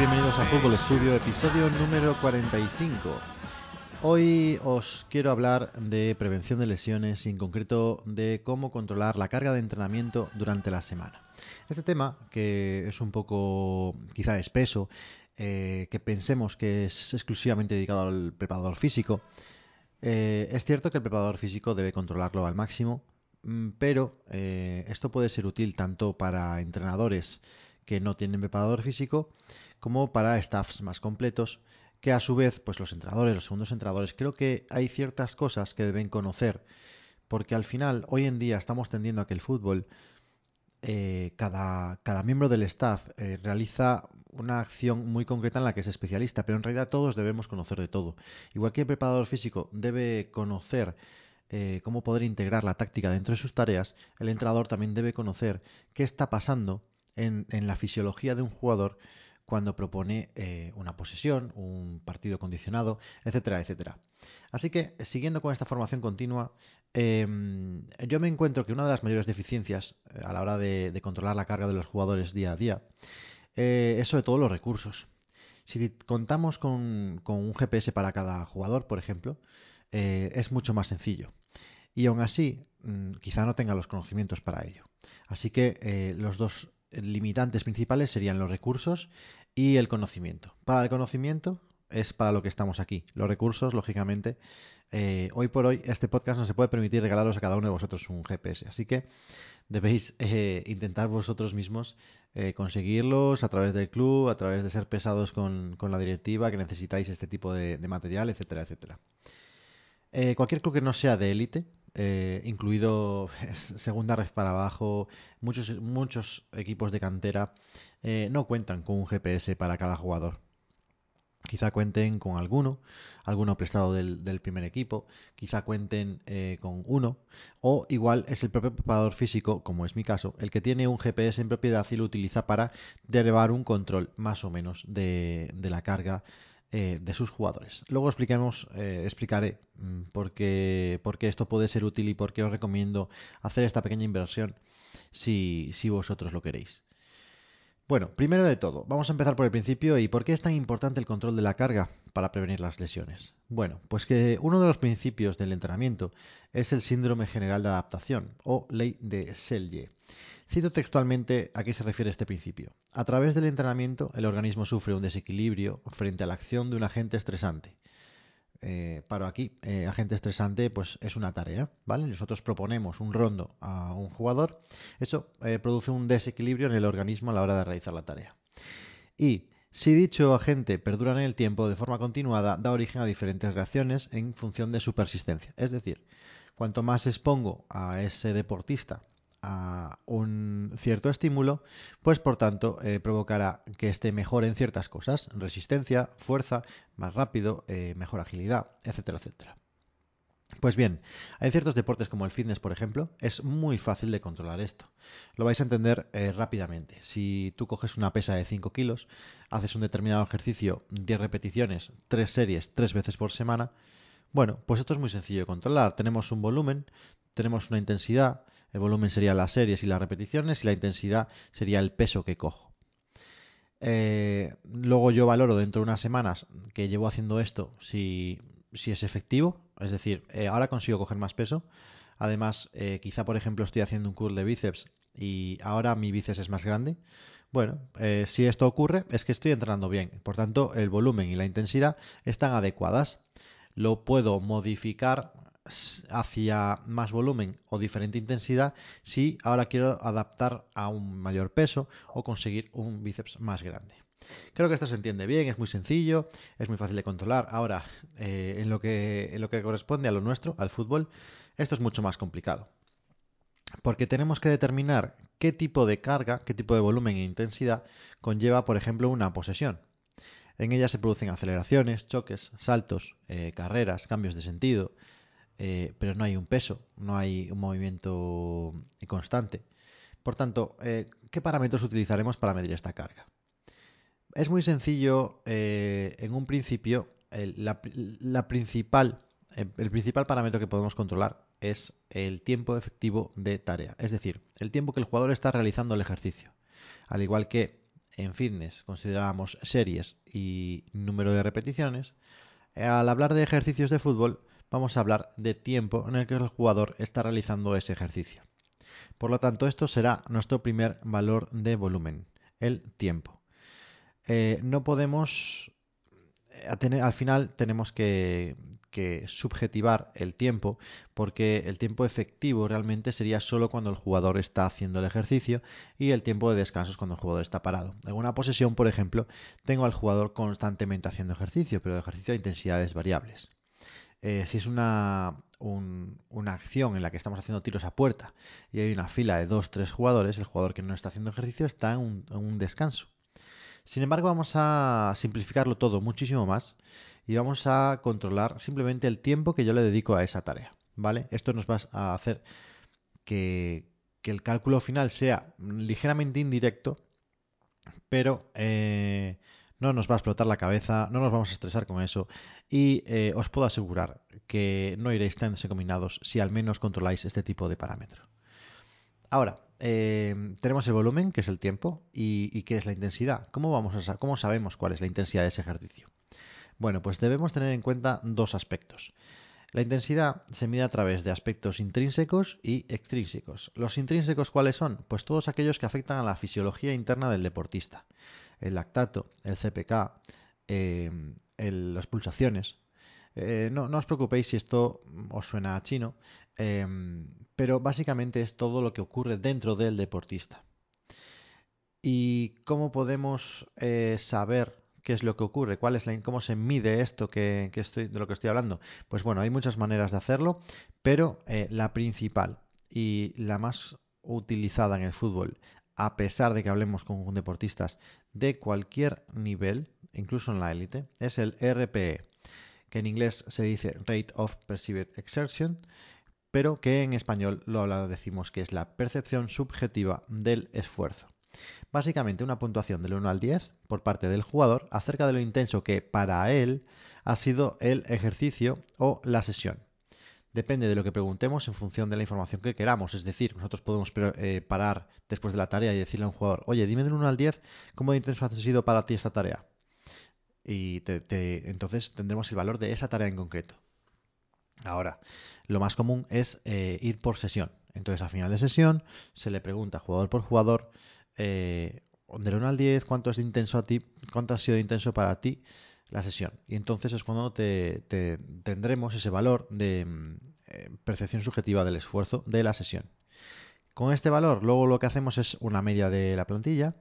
bienvenidos a Fútbol Estudio, episodio número 45. Hoy os quiero hablar de prevención de lesiones y en concreto de cómo controlar la carga de entrenamiento durante la semana. Este tema, que es un poco quizá espeso, eh, que pensemos que es exclusivamente dedicado al preparador físico, eh, es cierto que el preparador físico debe controlarlo al máximo, mm, pero eh, esto puede ser útil tanto para entrenadores que no tienen preparador físico como para staffs más completos que a su vez, pues los entrenadores, los segundos entrenadores, creo que hay ciertas cosas que deben conocer, porque al final, hoy en día estamos tendiendo a que el fútbol, eh, cada, cada, miembro del staff eh, realiza una acción muy concreta en la que es especialista, pero en realidad todos debemos conocer de todo. Igual que el preparador físico debe conocer eh, cómo poder integrar la táctica dentro de sus tareas, el entrenador también debe conocer qué está pasando en, en la fisiología de un jugador cuando propone eh, una posesión, un partido condicionado, etcétera, etcétera. Así que, siguiendo con esta formación continua, em, yo me encuentro que una de las mayores deficiencias eh, a la hora de, controlar la carga de los jugadores día a día eh, es sobre todo los recursos. Si contamos con, un GPS para cada jugador, por ejemplo, es mucho más sencillo. Y aún así, mm, quizá no tenga los conocimientos para ello. Así que los dos limitantes principales serían los recursos y el conocimiento. Para el conocimiento es para lo que estamos aquí. Los recursos, lógicamente, eh, hoy por hoy este podcast no se puede permitir regalaros a cada uno de vosotros un GPS. Así que debéis eh, intentar vosotros mismos eh, conseguirlos a través del club, a través de ser pesados con, la directiva, que necesitáis este tipo de, de material, etcétera, etcétera. cualquier club que no sea de élite, eh, incluido segunda red para abajo, muchos, muchos equipos de cantera eh, no cuentan con un GPS para cada jugador. Quizá cuenten con alguno, alguno prestado del, primer equipo, quizá cuenten eh, con uno, o igual es el propio preparador físico, como es mi caso, el que tiene un GPS en propiedad y lo utiliza para derivar un control más o menos de, de la carga eh, de sus jugadores. Luego expliquemos, eh, explicaré mm, por qué, por qué, esto puede ser útil y por qué os recomiendo hacer esta pequeña inversión si, si vosotros lo queréis. Bueno, primero de todo, vamos a empezar por el principio y por qué es tan importante el control de la carga para prevenir las lesiones. Bueno, pues que uno de los principios del entrenamiento es el síndrome general de adaptación o ley de Selye. Cito textualmente a qué se refiere este principio. A través del entrenamiento, el organismo sufre un desequilibrio frente a la acción de un agente estresante. Eh, paro aquí, eh, agente estresante pues es una tarea, ¿vale? Nosotros proponemos un rondo a un jugador, eso eh, produce un desequilibrio en el organismo a la hora de realizar la tarea. Y si dicho agente perdura en el tiempo de forma continuada, da origen a diferentes reacciones en función de su persistencia. Es decir, cuanto más expongo a ese deportista a un cierto estímulo, pues por tanto eh, provocará que esté mejor en ciertas cosas, resistencia, fuerza, más rápido, eh, mejor agilidad, etcétera, etcétera. Pues bien, hay ciertos deportes como el fitness, por ejemplo, es muy fácil de controlar esto. Lo vais a entender eh, rápidamente. Si tú coges una pesa de 5 kilos, haces un determinado ejercicio, 10 repeticiones, 3 series, 3 veces por semana, bueno, pues esto es muy sencillo de controlar. Tenemos un volumen, tenemos una intensidad, el volumen sería las series y las repeticiones y la intensidad sería el peso que cojo. Eh, luego yo valoro dentro de unas semanas que llevo haciendo esto si, es efectivo, es decir, eh, ahora consigo coger más peso. Además, eh, quizá por ejemplo estoy haciendo un curl de bíceps y ahora mi bíceps es más grande. Bueno, si esto ocurre es que estoy entrenando bien. Por tanto, el volumen y la intensidad están adecuadas. Lo puedo modificar hacia más volumen o diferente intensidad si ahora quiero adaptar a un mayor peso o conseguir un bíceps más grande. Creo que esto se entiende bien, es muy sencillo, es muy fácil de controlar. Ahora, eh, en, lo que, en lo que corresponde a lo nuestro, al fútbol, esto es mucho más complicado. Porque tenemos que determinar qué tipo de carga, qué tipo de volumen e intensidad conlleva, por ejemplo, una posesión. En ella se producen aceleraciones, choques, saltos, eh, carreras, cambios de sentido, eh, pero no hay un peso, no hay un movimiento constante. Por tanto, eh, ¿qué parámetros utilizaremos para medir esta carga? Es muy sencillo, en un principio, el, principal, el principal parámetro que podemos controlar es el tiempo efectivo de tarea, es decir, el tiempo que el jugador está realizando el ejercicio. Al igual que en fitness consideramos series y número de repeticiones, al hablar de ejercicios de fútbol vamos a hablar de tiempo en el que el jugador está realizando ese ejercicio. Por lo tanto, esto será nuestro primer valor de volumen, el tiempo. Eh, no podemos, eh, al final tenemos que, que subjetivar el tiempo, porque el tiempo efectivo realmente sería solo cuando el jugador está haciendo el ejercicio y el tiempo de descanso es cuando el jugador está parado. En una posesión, por ejemplo, tengo al jugador constantemente haciendo ejercicio, pero ejercicio a intensidades variables. Eh, si es una, una acción en la que estamos haciendo tiros a puerta y hay una fila de dos, tres jugadores, el jugador que no está haciendo ejercicio está en un descanso. Sin embargo, vamos a simplificarlo todo muchísimo más y vamos a controlar simplemente el tiempo que yo le dedico a esa tarea. ¿Vale? Esto nos va a hacer que, el cálculo final sea ligeramente indirecto, pero eh, no nos va a explotar la cabeza, no nos vamos a estresar con eso y eh, os puedo asegurar que no iréis tan desencaminados si al menos controláis este tipo de parámetros. Ahora, eh, tenemos el volumen, que es el tiempo, y, y, qué es la intensidad. ¿Cómo, vamos a, ¿Cómo sabemos cuál es la intensidad de ese ejercicio? Bueno, pues debemos tener en cuenta dos aspectos. La intensidad se mide a través de aspectos intrínsecos y extrínsecos. ¿Los intrínsecos cuáles son? Pues todos aquellos que afectan a la fisiología interna del deportista. El lactato, el CPK, eh, las pulsaciones. Eh, no, os preocupéis si esto os suena a chino, eh, pero básicamente es todo lo que ocurre dentro del deportista. ¿Y cómo podemos saber ¿Qué es lo que ocurre? ¿Cuál es ¿Cómo se mide esto que, de lo que estoy hablando? Pues bueno, hay muchas maneras de hacerlo, pero eh, la principal y la más utilizada en el fútbol, a pesar de que hablemos con deportistas de cualquier nivel, incluso en la élite, es el RPE, que en inglés se dice Rate of Perceived Exertion, pero que en español lo decimos que es la percepción subjetiva del esfuerzo. Básicamente una puntuación del 1 al 10 por parte del jugador acerca de lo intenso que para él ha sido el ejercicio o la sesión. Depende de lo que preguntemos en función de la información que queramos. Es decir, nosotros podemos eh, parar después de la tarea y decirle a un jugador, oye, dime del 1 al 10 cómo intenso ha sido para ti esta tarea. Y entonces tendremos el valor de esa tarea en concreto. Ahora, lo más común es eh, ir por sesión. Entonces, al final de sesión, se le pregunta jugador por jugador eh, del 1 al 10, cuánto ha sido intenso para ti la sesión. Y entonces es cuando te, tendremos ese valor de mm, eh, percepción subjetiva del esfuerzo de la sesión. Con este valor, luego lo que hacemos es una media de la plantilla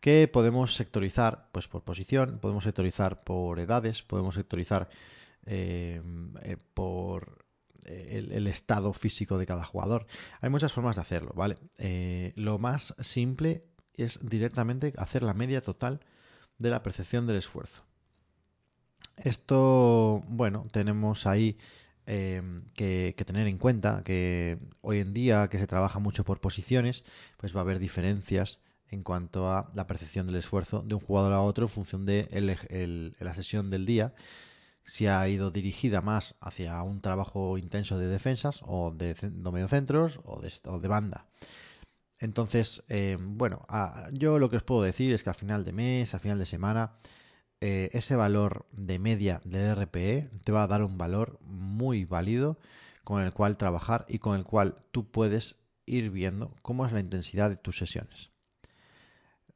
que podemos sectorizar pues por posición, podemos sectorizar por edades, podemos sectorizar eh, eh, por el, estado físico de cada jugador. Hay muchas formas de hacerlo, ¿vale? lo más simple es directamente hacer la media total de la percepción del esfuerzo. Esto, bueno, tenemos ahí em, que, tener en cuenta que hoy en día que se trabaja mucho por posiciones, pues va a haber diferencias en cuanto a la percepción del esfuerzo de un jugador a otro en función de la sesión del día, si ha ido dirigida más hacia un trabajo intenso de defensas o de, mediocentros o de, o de banda. Entonces, eh, bueno, yo lo que os puedo decir es que al final de mes, al final de semana, eh, ese valor de media del RPE te va a dar un valor muy válido con el cual trabajar y con el cual tú puedes ir viendo cómo es la intensidad de tus sesiones.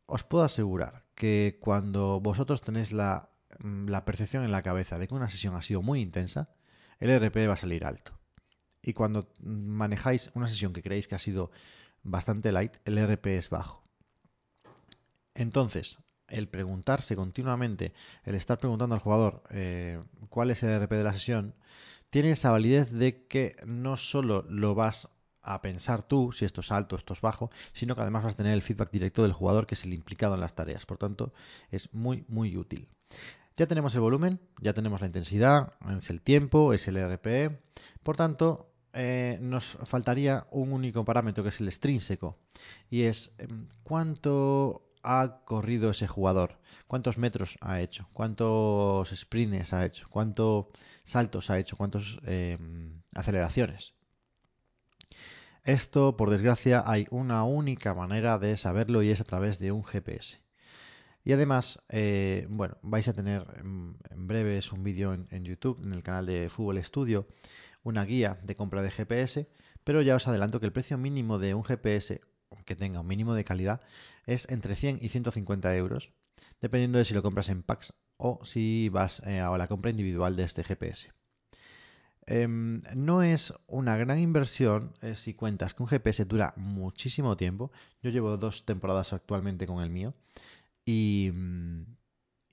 Os puedo asegurar que cuando vosotros tenéis la, mm, la percepción en la cabeza de que una sesión ha sido muy intensa, el RPE va a salir alto. Y cuando manejáis una sesión que creéis que ha sido bastante light, el RP es bajo. Entonces, el preguntarse continuamente, el estar preguntando al jugador eh, cuál es el RP de la sesión, tiene esa validez de que no solo lo vas a pensar tú si esto es alto, esto es bajo, sino que además vas a tener el feedback directo del jugador que es el implicado en las tareas. Por tanto, es muy, muy útil. Ya tenemos el volumen, ya tenemos la intensidad, es el tiempo, es el RPE. Por tanto, eh, nos faltaría un único parámetro que es el extrínseco y es em, cuánto ha corrido ese jugador, cuántos metros ha hecho, cuántos sprints ha hecho, cuántos saltos ha hecho, cuántas em, aceleraciones. Esto, por desgracia, hay una única manera de saberlo y es a través de un GPS. Y además, eh, bueno, vais a tener en, breves un vídeo en, YouTube, en el canal de Fútbol Studio, una guía de compra de GPS, pero ya os adelanto que el precio mínimo de un GPS que tenga un mínimo de calidad es entre 100 y 150 euros, dependiendo de si lo compras en packs o si vas eh, a la compra individual de este GPS. Em, no es una gran inversión eh, si cuentas que un GPS dura muchísimo tiempo. Yo llevo dos temporadas actualmente con el mío y,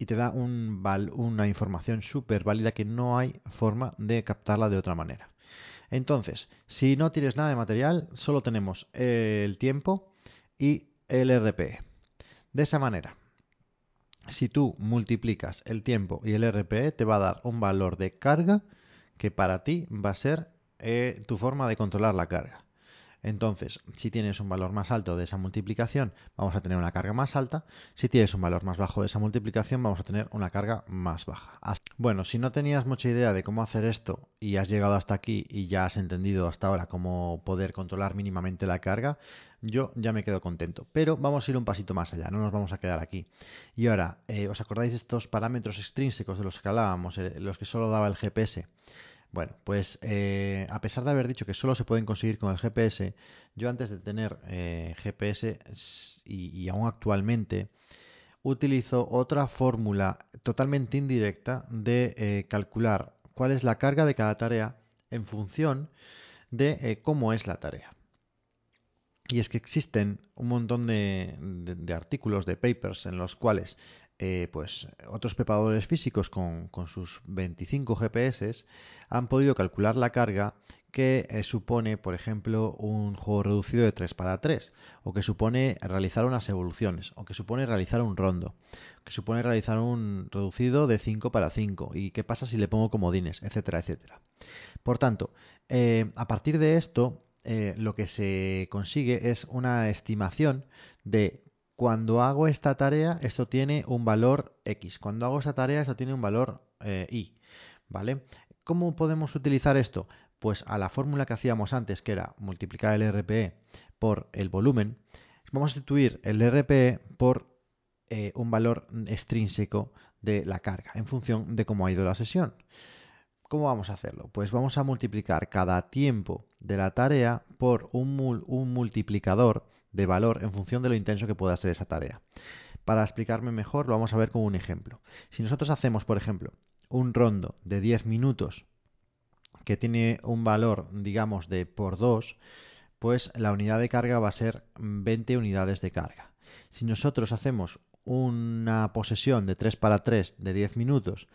mm, te da una información súper válida que no hay forma de captarla de otra manera. Entonces, si no tienes nada de material, solo tenemos el tiempo y el RPE. De esa manera, si tú multiplicas el tiempo y el RPE, te va a dar un valor de carga que para ti va a ser eh, tu forma de controlar la carga. Entonces, si tienes un valor más alto de esa multiplicación, vamos a tener una carga más alta. Si tienes un valor más bajo de esa multiplicación, vamos a tener una carga más baja. Bueno, si no tenías mucha idea de cómo hacer esto y has llegado hasta aquí y ya has entendido hasta ahora cómo poder controlar mínimamente la carga, yo ya me quedo contento. Pero vamos a ir un pasito más allá, no nos vamos a quedar aquí. Y ahora, eh, ¿os acordáis de estos parámetros extrínsecos de los que hablábamos, eh, los que solo daba el GPS? Bueno, pues eh, a pesar de haber dicho que solo se pueden conseguir con el GPS, yo antes de tener eh, GPS y, aún actualmente utilizo otra fórmula totalmente indirecta de eh, calcular cuál es la carga de cada tarea en función de cómo es la tarea. Y es que existen un montón de, artículos, de papers, en los cuales eh, pues otros preparadores físicos con, sus 25 GPS han podido calcular la carga que eh, supone, por ejemplo, un juego reducido de 3 para 3, o que supone realizar unas evoluciones, o que supone realizar un rondo, que supone realizar un reducido de 5 para 5, y qué pasa si le pongo comodines, etcétera, etcétera. Por tanto, eh, a partir de esto, lo que se consigue es una estimación de cuando hago esta tarea, esto tiene un valor X. Cuando hago esta tarea, esto tiene un valor eh, Y. ¿Vale? ¿Cómo podemos utilizar esto? Pues a la fórmula que hacíamos antes, que era multiplicar el RPE por el volumen, vamos a sustituir el RPE por eh, un valor extrínseco de la carga, en función de cómo ha ido la sesión. ¿Cómo vamos a hacerlo? Pues vamos a multiplicar cada tiempo de la tarea por un, un multiplicador de valor en función de lo intenso que pueda ser esa tarea. Para explicarme mejor, lo vamos a ver con un ejemplo. Si nosotros hacemos, por ejemplo, un rondo de 10 minutos que tiene un valor, digamos, de por 2, pues la unidad de carga va a ser 20 unidades de carga. Si nosotros hacemos una posesión de 3 para 3 de 10 minutos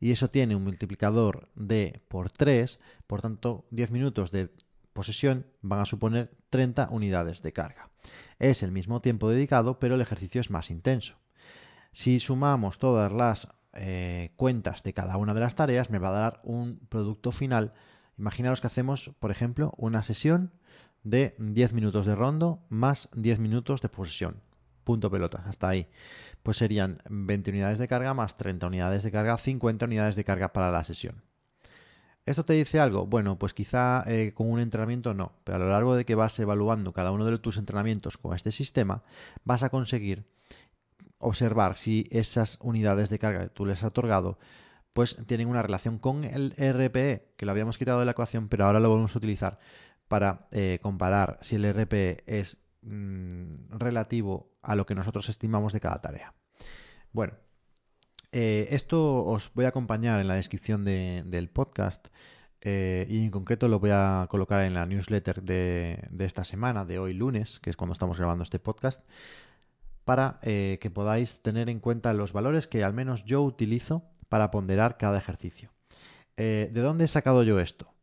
y eso tiene un multiplicador de por 3, por tanto 10 minutos de posesión van a suponer 30 unidades de carga. Es el mismo tiempo dedicado, pero el ejercicio es más intenso. Si sumamos todas las eh, cuentas de cada una de las tareas, me va a dar un producto final. Imaginaros que hacemos, por ejemplo, una sesión de 10 minutos de rondo más 10 minutos de posesión. Punto pelota, hasta ahí. Pues serían 20 unidades de carga más 30 unidades de carga, 50 unidades de carga para la sesión. ¿Esto te dice algo? Bueno, pues quizá eh, con un entrenamiento no, pero a lo largo de que vas evaluando cada uno de tus entrenamientos con este sistema, vas a conseguir observar si esas unidades de carga que tú les has otorgado pues tienen una relación con el RPE, que lo habíamos quitado de la ecuación, pero ahora lo vamos a utilizar para eh, comparar si el RPE es mm, relativo a lo que nosotros estimamos de cada tarea. Bueno, eh, esto os voy a acompañar en la descripción del podcast eh, y en concreto lo voy a colocar en la newsletter de, esta semana, de hoy lunes, que es cuando estamos grabando este podcast, para eh, que podáis tener en cuenta los valores que al menos yo utilizo para ponderar cada ejercicio. ¿De dónde he sacado yo esto?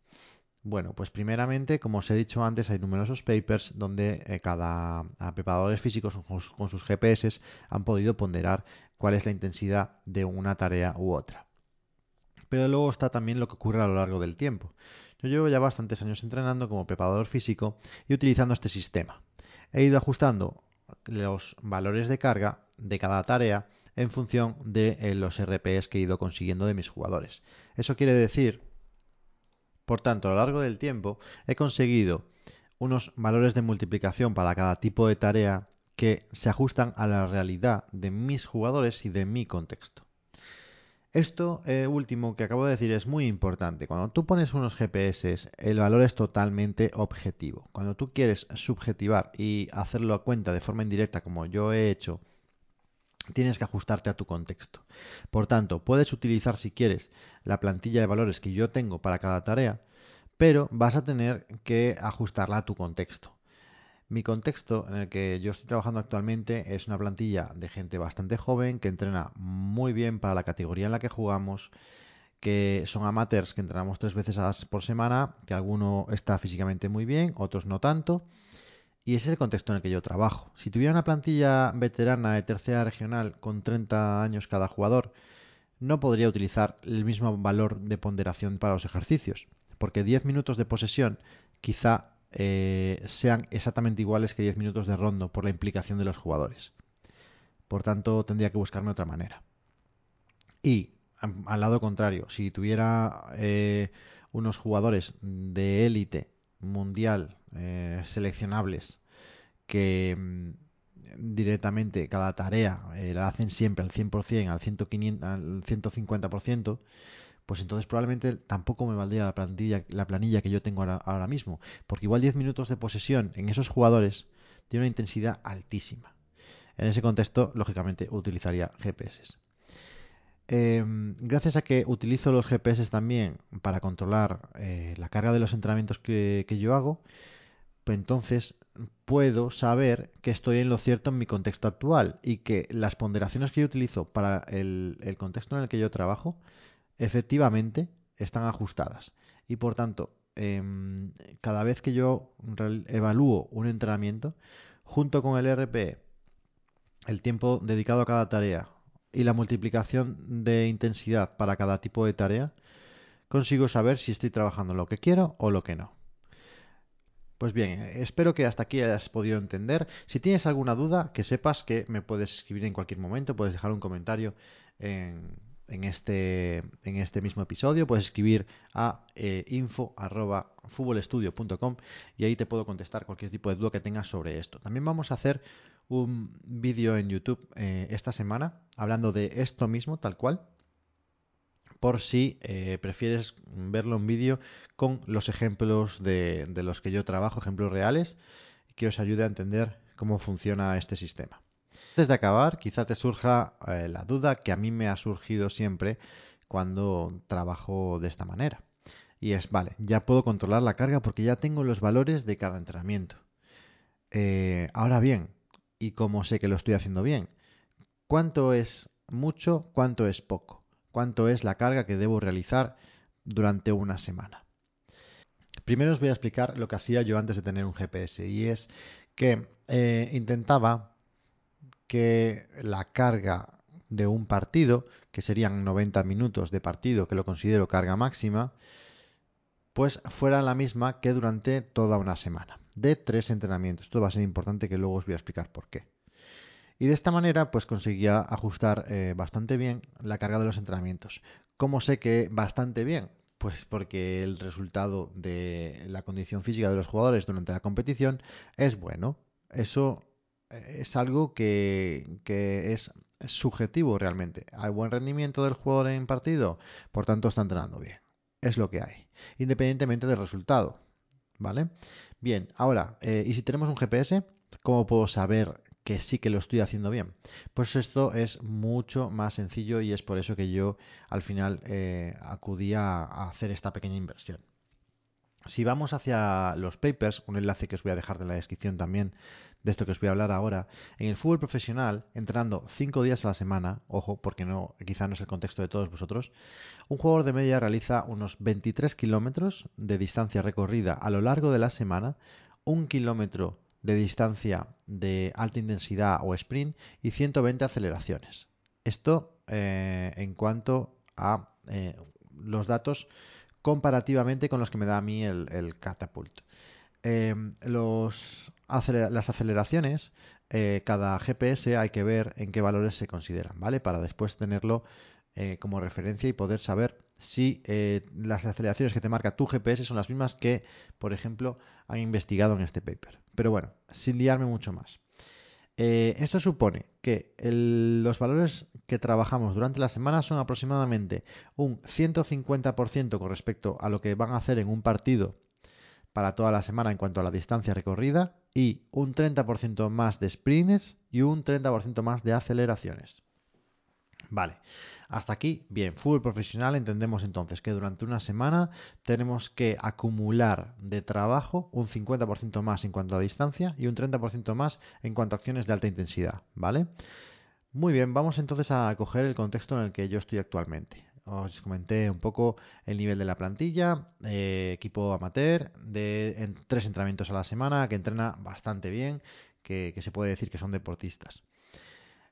Bueno, pues primeramente, como os he dicho antes, hay numerosos papers donde eh, cada preparadores físicos con, sus GPS han podido ponderar cuál es la intensidad de una tarea u otra. Pero luego está también lo que ocurre a lo largo del tiempo. Yo llevo ya bastantes años entrenando como preparador físico y utilizando este sistema. He ido ajustando los valores de carga de cada tarea en función de eh, los RPs que he ido consiguiendo de mis jugadores. Eso quiere decir por tanto, a lo largo del tiempo he conseguido unos valores de multiplicación para cada tipo de tarea que se ajustan a la realidad de mis jugadores y de mi contexto. Esto eh, último que acabo de decir es muy importante. Cuando tú pones unos GPS, el valor es totalmente objetivo. Cuando tú quieres subjetivar y hacerlo a cuenta de forma indirecta, como yo he hecho, tienes que ajustarte a tu contexto. Por tanto, puedes utilizar si quieres la plantilla de valores que yo tengo para cada tarea, pero vas a tener que ajustarla a tu contexto. Mi contexto en el que yo estoy trabajando actualmente es una plantilla de gente bastante joven que entrena muy bien para la categoría en la que jugamos, que son amateurs que entrenamos tres veces por semana, que alguno está físicamente muy bien, otros no tanto. Y ese es el contexto en el que yo trabajo. Si tuviera una plantilla veterana de tercera regional con 30 años cada jugador, no podría utilizar el mismo valor de ponderación para los ejercicios, porque 10 minutos de posesión quizá eh, sean exactamente iguales que 10 minutos de rondo por la implicación de los jugadores. Por tanto, tendría que buscarme otra manera. Y al lado contrario, si tuviera eh, unos jugadores de élite mundial eh, seleccionables que mm, directamente cada tarea la hacen siempre al 100%, al, 100, al 150%, pues entonces probablemente tampoco me valdría la plantilla, la planilla que yo tengo ahora, mismo, porque igual 10 minutos de posesión en esos jugadores tiene una intensidad altísima. En ese contexto, lógicamente, utilizaría GPS. Em, gracias a que utilizo los GPS también para controlar eh, la carga de los entrenamientos que, yo hago, pues entonces puedo saber que estoy en lo cierto en mi contexto actual y que las ponderaciones que yo utilizo para el contexto en el que yo trabajo efectivamente están ajustadas. Y por tanto, em, cada vez que yo evalúo un entrenamiento, junto con el RP, el tiempo dedicado a cada tarea y la multiplicación de intensidad para cada tipo de tarea, consigo saber si estoy trabajando lo que quiero o lo que no. Pues bien, espero que hasta aquí hayas podido entender. Si tienes alguna duda, que sepas que me puedes escribir en cualquier momento, puedes dejar un comentario en, en este, en este mismo episodio. Puedes escribir a eh, info.futbolestudio.com y ahí te puedo contestar cualquier tipo de duda que tengas sobre esto. También vamos a hacer un vídeo en YouTube eh, esta semana hablando de esto mismo, tal cual, por si eh, prefieres verlo en vídeo con los ejemplos de, de los que yo trabajo, ejemplos reales, que os ayude a entender cómo funciona este sistema. Antes de acabar, quizá te surja eh, la duda que a mí me ha surgido siempre cuando trabajo de esta manera. Y es, vale, ya puedo controlar la carga porque ya tengo los valores de cada entrenamiento. Eh, ahora bien, ¿y cómo sé que lo estoy haciendo bien? ¿Cuánto es mucho? ¿Cuánto es poco? ¿Cuánto es la carga que debo realizar durante una semana? Primero os voy a explicar lo que hacía yo antes de tener un GPS y es que eh, intentaba que la carga de un partido, que serían 90 minutos de partido, que lo considero carga máxima, pues fuera la misma que durante toda una semana, de tres entrenamientos. Esto va a ser importante que luego os voy a explicar por qué. Y de esta manera, pues conseguía ajustar eh, bastante bien la carga de los entrenamientos. ¿Cómo sé que bastante bien? Pues porque el resultado de la condición física de los jugadores durante la competición es bueno. Eso es algo que, es subjetivo realmente. Hay buen rendimiento del jugador en partido, por tanto está entrenando bien. Es lo que hay, independientemente del resultado. ¿Vale? Bien, ahora, eh, ¿y si tenemos un GPS? ¿Cómo puedo saber que sí que lo estoy haciendo bien? Pues esto es mucho más sencillo y es por eso que yo al final eh, acudí a hacer esta pequeña inversión. Si vamos hacia los papers, un enlace que os voy a dejar en la descripción también de esto que os voy a hablar ahora, en el fútbol profesional, entrenando cinco días a la semana, ojo, porque no, quizá no es el contexto de todos vosotros, un jugador de media realiza unos 23 kilómetros de distancia recorrida a lo largo de la semana, un kilómetro de distancia de alta intensidad o sprint y 120 aceleraciones. Esto eh, en cuanto a eh, los datos comparativamente con los que me da a mí el, Catapult. Em, las aceleraciones, eh, cada GPS hay que ver en qué valores se consideran, ¿vale? Para después tenerlo eh, como referencia y poder saber si eh, las aceleraciones que te marca tu GPS son las mismas que, por ejemplo, han investigado en este paper. Pero bueno, sin liarme mucho más. Eh, esto supone que los valores que trabajamos durante la semana son aproximadamente un 150% con respecto a lo que van a hacer en un partido para toda la semana en cuanto a la distancia recorrida y un 30% más de sprints y un 30% más de aceleraciones. Vale, hasta aquí, bien, fútbol profesional entendemos entonces que durante una semana tenemos que acumular de trabajo un 50% más en cuanto a distancia y un 30% más en cuanto a acciones de alta intensidad, ¿vale? Muy bien, vamos entonces a coger el contexto en el que yo estoy actualmente. Os comenté un poco el nivel de la plantilla, eh, equipo amateur, de tres entrenamientos a la semana, que entrena bastante bien, que se puede decir que son deportistas.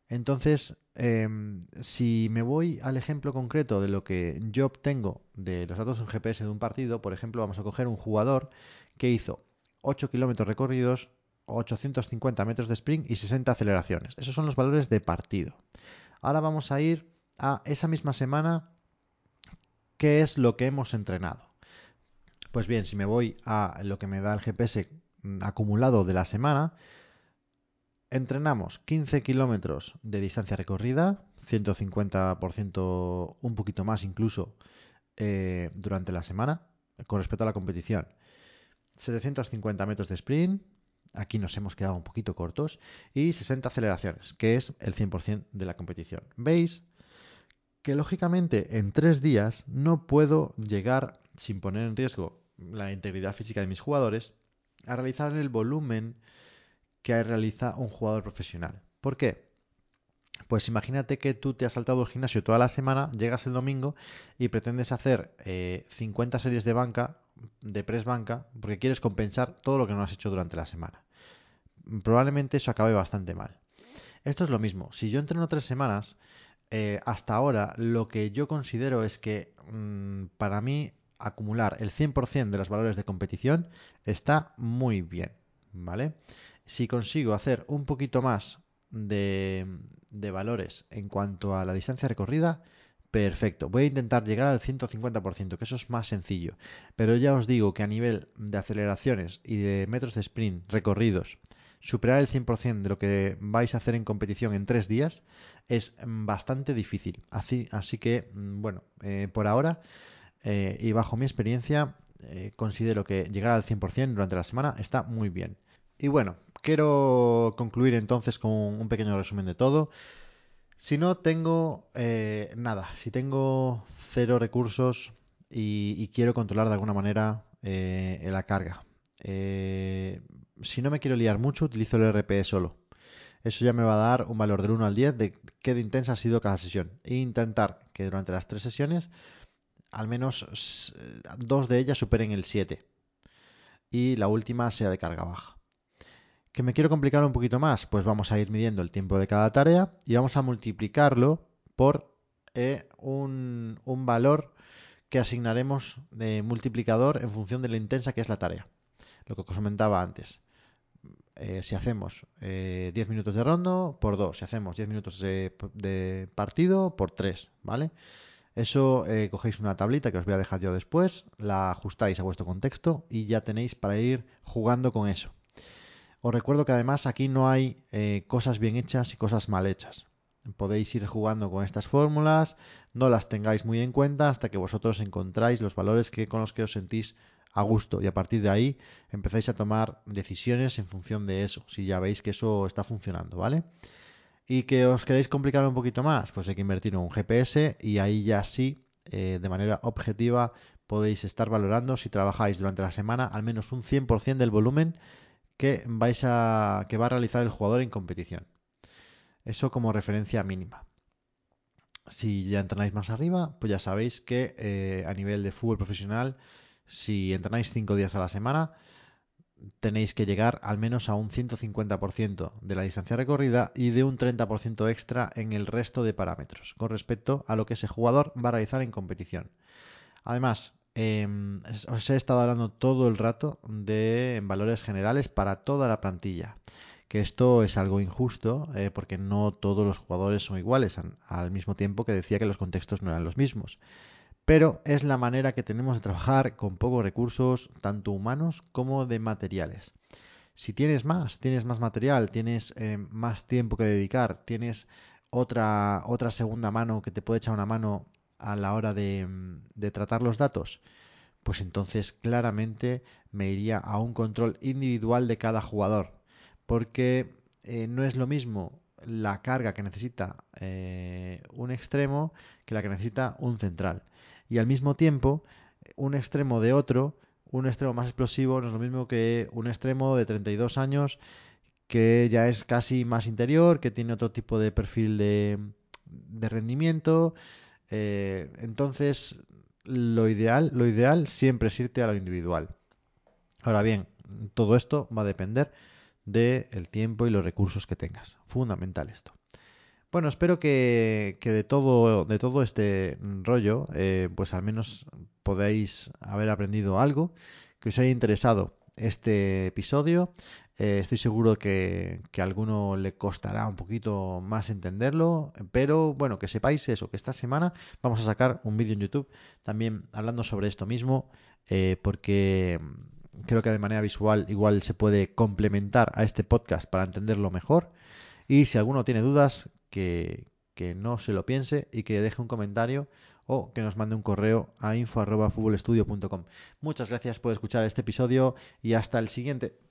Entonces, em, si me voy al ejemplo concreto de lo que yo obtengo de los datos en GPS de un partido, por ejemplo, vamos a coger un jugador que hizo 8 kilómetros recorridos, 850 metros de sprint y 60 aceleraciones. Esos son los valores de partido. Ahora vamos a ir a esa misma semana, ¿qué es lo que hemos entrenado? Pues bien, si me voy a lo que me da el GPS acumulado de la semana, entrenamos 15 kilómetros de distancia recorrida, 150%, un poquito más incluso, eh, durante la semana, con respecto a la competición. 750 metros de sprint, aquí nos hemos quedado un poquito cortos, y 60 aceleraciones, que es el 100% de la competición. ¿Veis? Que lógicamente en tres días no puedo llegar, sin poner en riesgo la integridad física de mis jugadores, a realizar el volumen que realiza un jugador profesional. ¿Por qué? Pues imagínate que tú te has saltado el gimnasio toda la semana, llegas el domingo y pretendes hacer 50 eh, series de banca, de press banca, porque quieres compensar todo lo que no has hecho durante la semana. Probablemente eso acabe bastante mal. Esto es lo mismo. Si yo entreno tres semanas, eh, hasta ahora lo que yo considero es que mm, para mí acumular el 100% de los valores de competición está muy bien. ¿Vale? Si consigo hacer un poquito más de, valores en cuanto a la distancia recorrida, perfecto. Voy a intentar llegar al 150%, que eso es más sencillo. Pero ya os digo que a nivel de aceleraciones y de metros de sprint recorridos, superar el 100% de lo que vais a hacer en competición en tres días es bastante difícil. Así, así que, mm, bueno, eh, por ahora eh, y bajo mi experiencia, eh, considero que llegar al 100% durante la semana está muy bien. Y bueno, quiero concluir entonces con un pequeño resumen de todo. Si no tengo eh, nada, si tengo cero recursos y, quiero controlar de alguna manera eh, la carga. Eh, si no me quiero liar mucho, utilizo el RPE solo. Eso ya me va a dar un valor del 1 al 10 de qué de intensa ha sido cada sesión. E intentar que durante las tres sesiones, al menos dos de ellas superen el 7. Y la última sea de carga baja. ¿Que me quiero complicar un poquito más? Pues vamos a ir midiendo el tiempo de cada tarea y vamos a multiplicarlo por eh, un, valor que asignaremos de multiplicador en función de la intensa que es la tarea. Lo que os comentaba antes. Eh, si hacemos 10 eh, minutos de rondo, por 2. Si hacemos 10 minutos de, de, partido, por 3. ¿Vale? Eso cogéis una tablita que os voy a dejar yo después, la ajustáis a vuestro contexto y ya tenéis para ir jugando con eso. Os recuerdo que además aquí no hay eh, cosas bien hechas y cosas mal hechas. Podéis ir jugando con estas fórmulas, no las tengáis muy en cuenta hasta que vosotros encontráis los valores que, con los que os sentís a gusto y a partir de ahí empezáis a tomar decisiones en función de eso, si ya veis que eso está funcionando, ¿vale? Y que os queréis complicar un poquito más, pues hay que invertir en un GPS y ahí ya sí, eh, de manera objetiva, podéis estar valorando si trabajáis durante la semana al menos un 100% del volumen que vais a que va a realizar el jugador en competición. Eso como referencia mínima. Si ya entrenáis más arriba, pues ya sabéis que eh, a nivel de fútbol profesional, si entrenáis 5 días a la semana, tenéis que llegar al menos a un 150% de la distancia recorrida y de un 30% extra en el resto de parámetros con respecto a lo que ese jugador va a realizar en competición. Además, Em, os he estado hablando todo el rato de valores generales para toda la plantilla. Que esto es algo injusto eh, porque no todos los jugadores son iguales, al mismo tiempo que decía que los contextos no eran los mismos. Pero es la manera que tenemos de trabajar con pocos recursos, tanto humanos como de materiales. Si tienes más, tienes más material, tienes eh, más tiempo que dedicar, tienes otra, otra segunda mano que te puede echar una mano a la hora de, de tratar los datos, pues entonces claramente me iría a un control individual de cada jugador. Porque eh, no es lo mismo la carga que necesita eh, un extremo que la que necesita un central. Y al mismo tiempo, un extremo de otro, un extremo más explosivo, no es lo mismo que un extremo de 32 años que ya es casi más interior, que tiene otro tipo de perfil de, de rendimiento. Eh, entonces, lo ideal, lo ideal siempre es irte a lo individual. Ahora bien, todo esto va a depender del tiempo y los recursos que tengas. Fundamental esto. Bueno, espero que, de, todo, de todo este rollo, eh, pues al menos podáis haber aprendido algo, que os haya interesado este episodio. Eh, estoy seguro que, que, a alguno le costará un poquito más entenderlo, pero bueno, que sepáis eso, que esta semana vamos a sacar un vídeo en YouTube también hablando sobre esto mismo, eh, porque creo que de manera visual igual se puede complementar a este podcast para entenderlo mejor. Y si alguno tiene dudas, que, que no se lo piense y que deje un comentario o que nos mande un correo a info.futbolestudio.com. Muchas gracias por escuchar este episodio y hasta el siguiente.